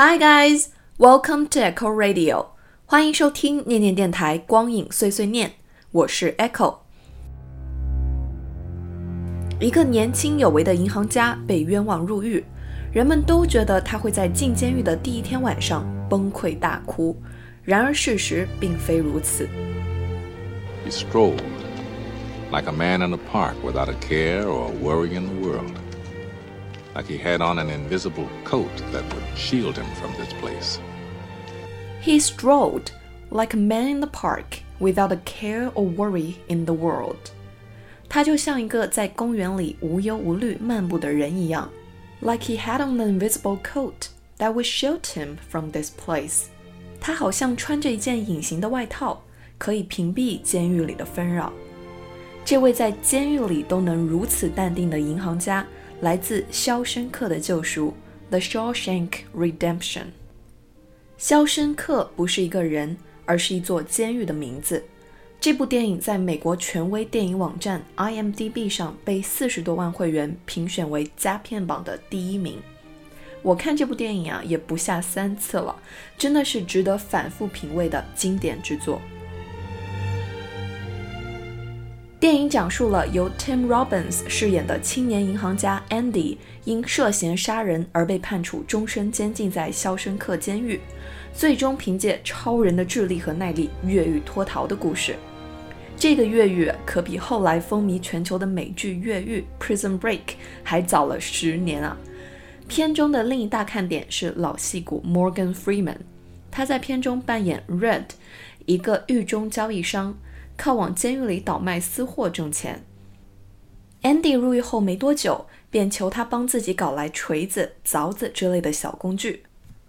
Hi guys, welcome to Echo Radio，欢迎收听念念电台光影碎碎念，我是 Echo。一个年轻有为的银行家被冤枉入狱，人们都觉得他会在进监狱的第一天晚上崩溃大哭。然而事实并非如此。He strolled like a man in a park without a care or a worry in the world. Like he had on an invisible coat that would shield him from this place. He strolled like a man in the park without a care or worry in the world. 他就像一个在公园里无忧无虑漫步的人一样，like he had on an invisible coat that would shield him from this place。他好像穿着一件隐形的外套，可以屏蔽监狱里的纷扰。这位在监狱里都能如此淡定的银行家， 来自《肖申克的救赎》（The Shawshank Redemption）。肖申克不是一个人，而是一座监狱的名字。这部电影在美国权威电影网站 IMDB 上被四十多万会员评选为佳片榜的第一名。我看这部电影啊，也不下三次了，真的是值得反复品味的经典之作。电影讲述了由 Tim Robbins 饰演的青年银行家 Andy 因涉嫌杀人而被判处终身监禁在肖申克监狱，最终凭借超人的智力和耐力越狱脱逃的故事。这个越狱可比后来风靡全球的美剧《越狱》（Prison Break） 还早了十年啊！片中的另一大看点是老戏骨 Morgan Freeman，他在片中扮演 Red，一个狱中交易商，靠往监狱里倒卖私货挣钱。Andy 入狱后没多久，便求他帮自己搞来锤子、凿子之类的小工具。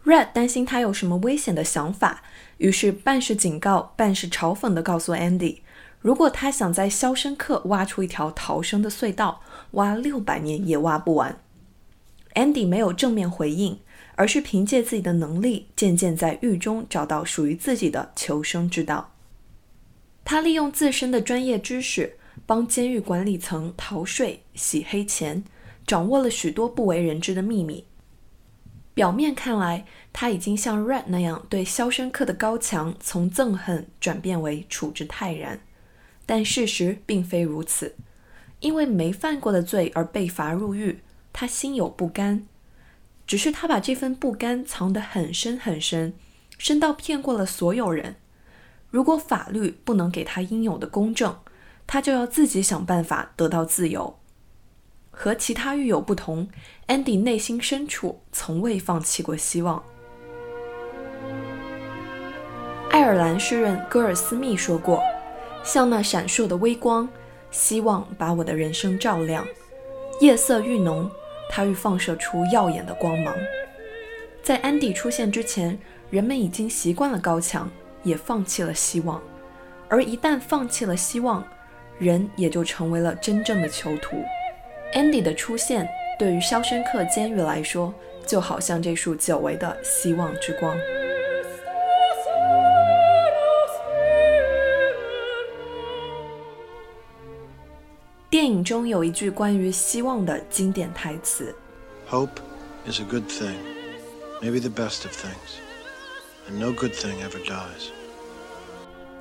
Red 担心他有什么危险的想法，于是半是警告，半是嘲讽地告诉 Andy。如果他想在肖申克挖出一条逃生的隧道，挖六百年也挖不完。Andy 没有正面回应，而是凭借自己的能力，渐渐在狱中找到属于自己的求生之道。他利用自身的专业知识，帮监狱管理层逃税、洗黑钱，掌握了许多不为人知的秘密。表面看来，他已经像 Red 那样对肖申克的高墙从憎恨转变为处之泰然。但事实并非如此，因为没犯过的罪而被罚入狱，他心有不甘。只是他把这份不甘藏得很深很深，深到骗过了所有人。如果法律不能给他应有的公正，他就要自己想办法得到自由。和其他狱友不同，Andy 内心深处从未放弃过希望。爱尔兰诗人戈尔斯密说过。像那闪烁的微光，希望把我的人生照亮。夜色愈浓，它愈放射出耀眼的光芒。在安迪出现之前，人们已经习惯了高墙，也放弃了希望。而一旦放弃了希望，人也就成为了真正的囚徒。Andy 的出现，对于肖申克监狱来说，就好像这束久违的希望之光。电影中有一句关于希望的经典台词：“Hope is a good thing, maybe the best of things, no good thing ever dies.”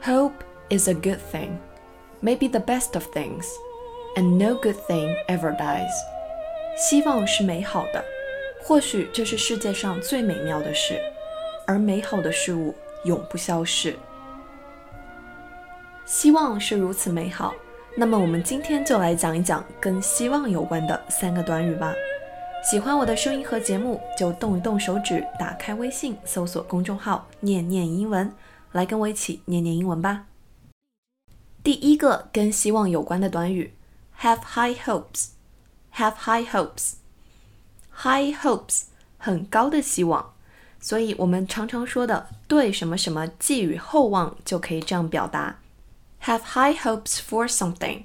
Hope is a good thing, maybe the best of things, and no good thing ever dies. 希望是美好的，或许这是世界上最美妙的事，而美好的事物永不消逝。希望是如此美好。那么我们今天就来讲一讲跟希望有关的三个短语吧。喜欢我的声音和节目，就动一动手指，打开微信，搜索公众号“念念英文”，来跟我一起念念英文吧。第一个跟希望有关的短语，have high hopes。have high hopes。high hopes 很高的希望，所以我们常常说的对什么什么寄予厚望，就可以这样表达。have high hopes for something，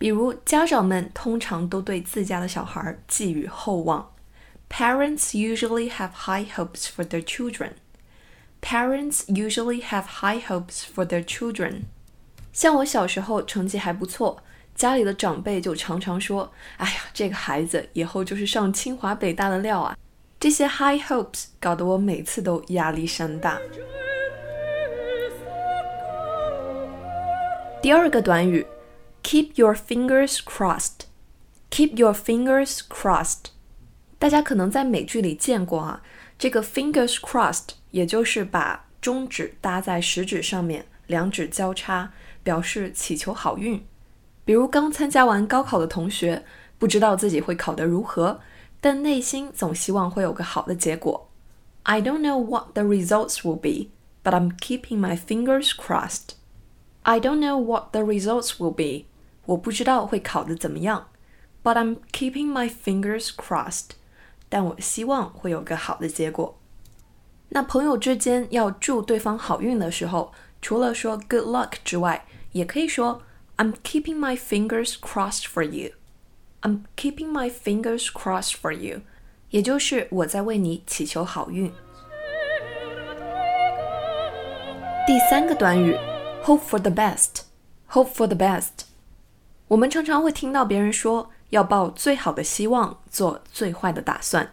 比如家长们通常都对自家的小孩寄予厚望。Parents usually have high hopes for their children. Parents usually have high hopes for their children. 像我小时候成绩还不错，家里的长辈就常常说：“哎呀，这个孩子以后就是上清华北大的料啊。”这些 high hopes 搞得我每次都压力山大。第二个短语 ，keep your fingers crossed。keep your fingers crossed。大家可能在美剧里见过啊，这个 fingers crossed，也就是把中指搭在食指上面，两指交叉，表示祈求好运。比如刚参加完高考的同学，不知道自己会考得如何，但内心总希望会有个好的结果。I don't know what the results will be, but I'm keeping my fingers crossed. I don't know what the results will be. 我不知道会考得怎么样，but I'm keeping my fingers crossed. 但我希望会有个好的结果。那朋友之间要祝对方好运的时候，除了说 good luck 之外，也可以说 I'm keeping my fingers crossed for you. I'm keeping my fingers crossed for you. 也就是我在为你祈求好运。第三个短语。Hope for the best. Hope for the best. 我们常常会听到别人说要抱最好的希望，做最坏的打算。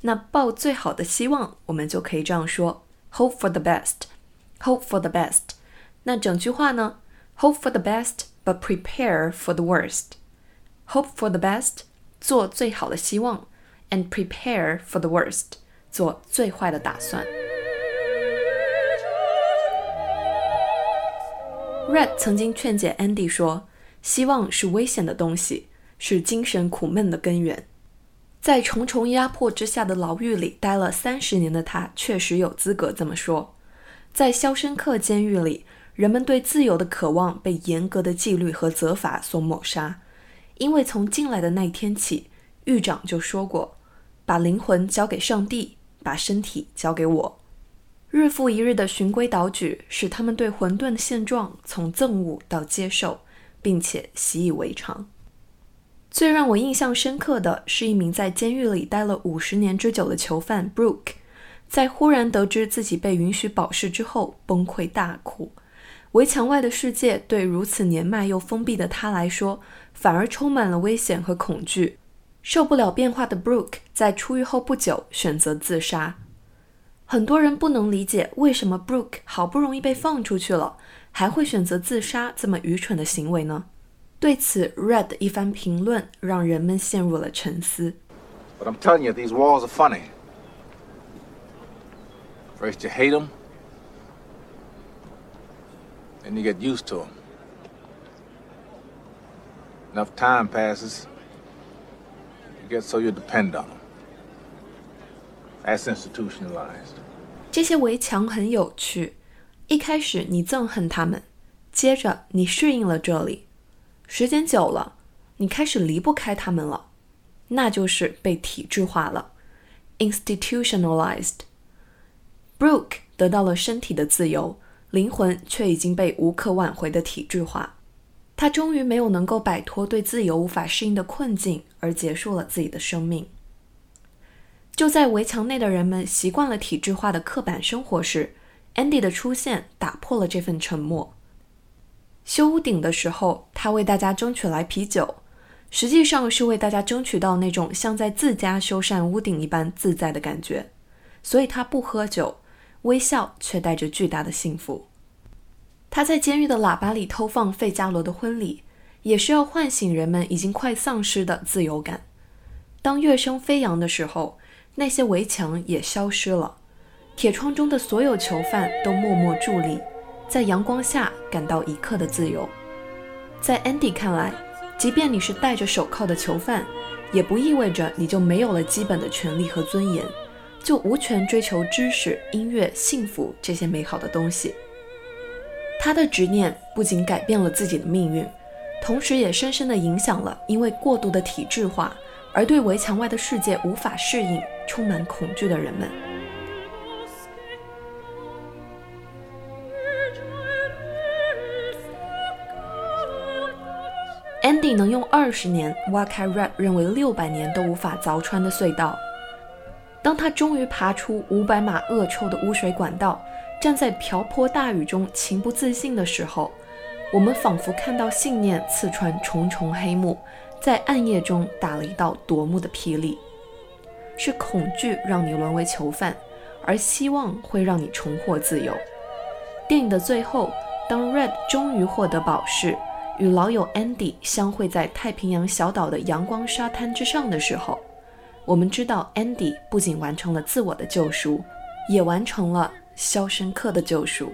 那抱最好的希望，我们就可以这样说：Hope for the best. Hope for the best. 那整句话呢？Hope for the best, but prepare for the worst. Hope for the best，做最好的希望，and prepare for the worst，做最坏的打算。Red 曾经劝解 Andy 说：“希望是危险的东西，是精神苦闷的根源。”在重重压迫之下的牢狱里待了三十年的他，确实有资格这么说。在肖申克监狱里，人们对自由的渴望被严格的纪律和责罚所抹杀。因为从进来的那一天起，狱长就说过：“把灵魂交给上帝，把身体交给我。”日复一日的循规蹈矩，使他们对混沌的现状从憎恶到接受，并且习以为常。最让我印象深刻的是一名在监狱里待了五十年之久的囚犯 Brooke，在忽然得知自己被允许保释之后，崩溃大哭。围墙外的世界对如此年迈又封闭的他来说，反而充满了危险和恐惧。受不了变化的 Brooke 在出狱后不久选择自杀。很多人不能理解为什么 Brooke 好不容易被放出去了，还会选择自杀这么愚蠢的行为呢？对此，Red 的一番评论让人们陷入了沉思。But I'm telling you, these walls are funny. First you hate them, then you get used to them. Enough time passes, you get so you depend on them. That's institutionalized. 这些围墙很有趣。 一开始你憎恨他们，接着你适应了这里，时间久了，你开始离不开他们了，那就是被体制化了，institutionalized。Brooke 得到了身体的自由，灵魂却已经被无可挽回的体制化。他终于没有能够摆脱对自由无法适应的困境，而结束了自己的生命。就在围墙内的人们习惯了体制化的刻板生活时，Andy 的出现打破了这份沉默。修屋顶的时候，他为大家争取来啤酒，实际上是为大家争取到那种像在自家修缮屋顶一般自在的感觉。所以他不喝酒，微笑却带着巨大的幸福。他在监狱的喇叭里偷放费加罗的婚礼，也是要唤醒人们已经快丧失的自由感。当乐声飞扬的时候。那些围墙也消失了，铁窗中的所有囚犯都默默伫立，在阳光下感到一刻的自由。在 Andy 看来，即便你是戴着手铐的囚犯，也不意味着你就没有了基本的权利和尊严，就无权追求知识、音乐、幸福这些美好的东西。他的执念不仅改变了自己的命运，同时也深深地影响了因为过度的体制化而对围墙外的世界无法适应。充满恐惧的人们。能用二十年挖开 Red 认为六百年都无法凿穿的隧道。当他终于爬出五百码恶臭的污水管道，站在瓢泼大雨中情不自禁的时候，我们仿佛看到信念刺穿重重黑幕，在暗夜中打了一道夺目的霹雳。是恐惧让你沦为囚犯，而希望会让你重获自由。电影的最后，当 Red 终于获得保释，与老友 Andy 相会在太平洋小岛的阳光沙滩之上的时候，我们知道 Andy 不仅完成了自我的救赎，也完成了肖申克的救赎。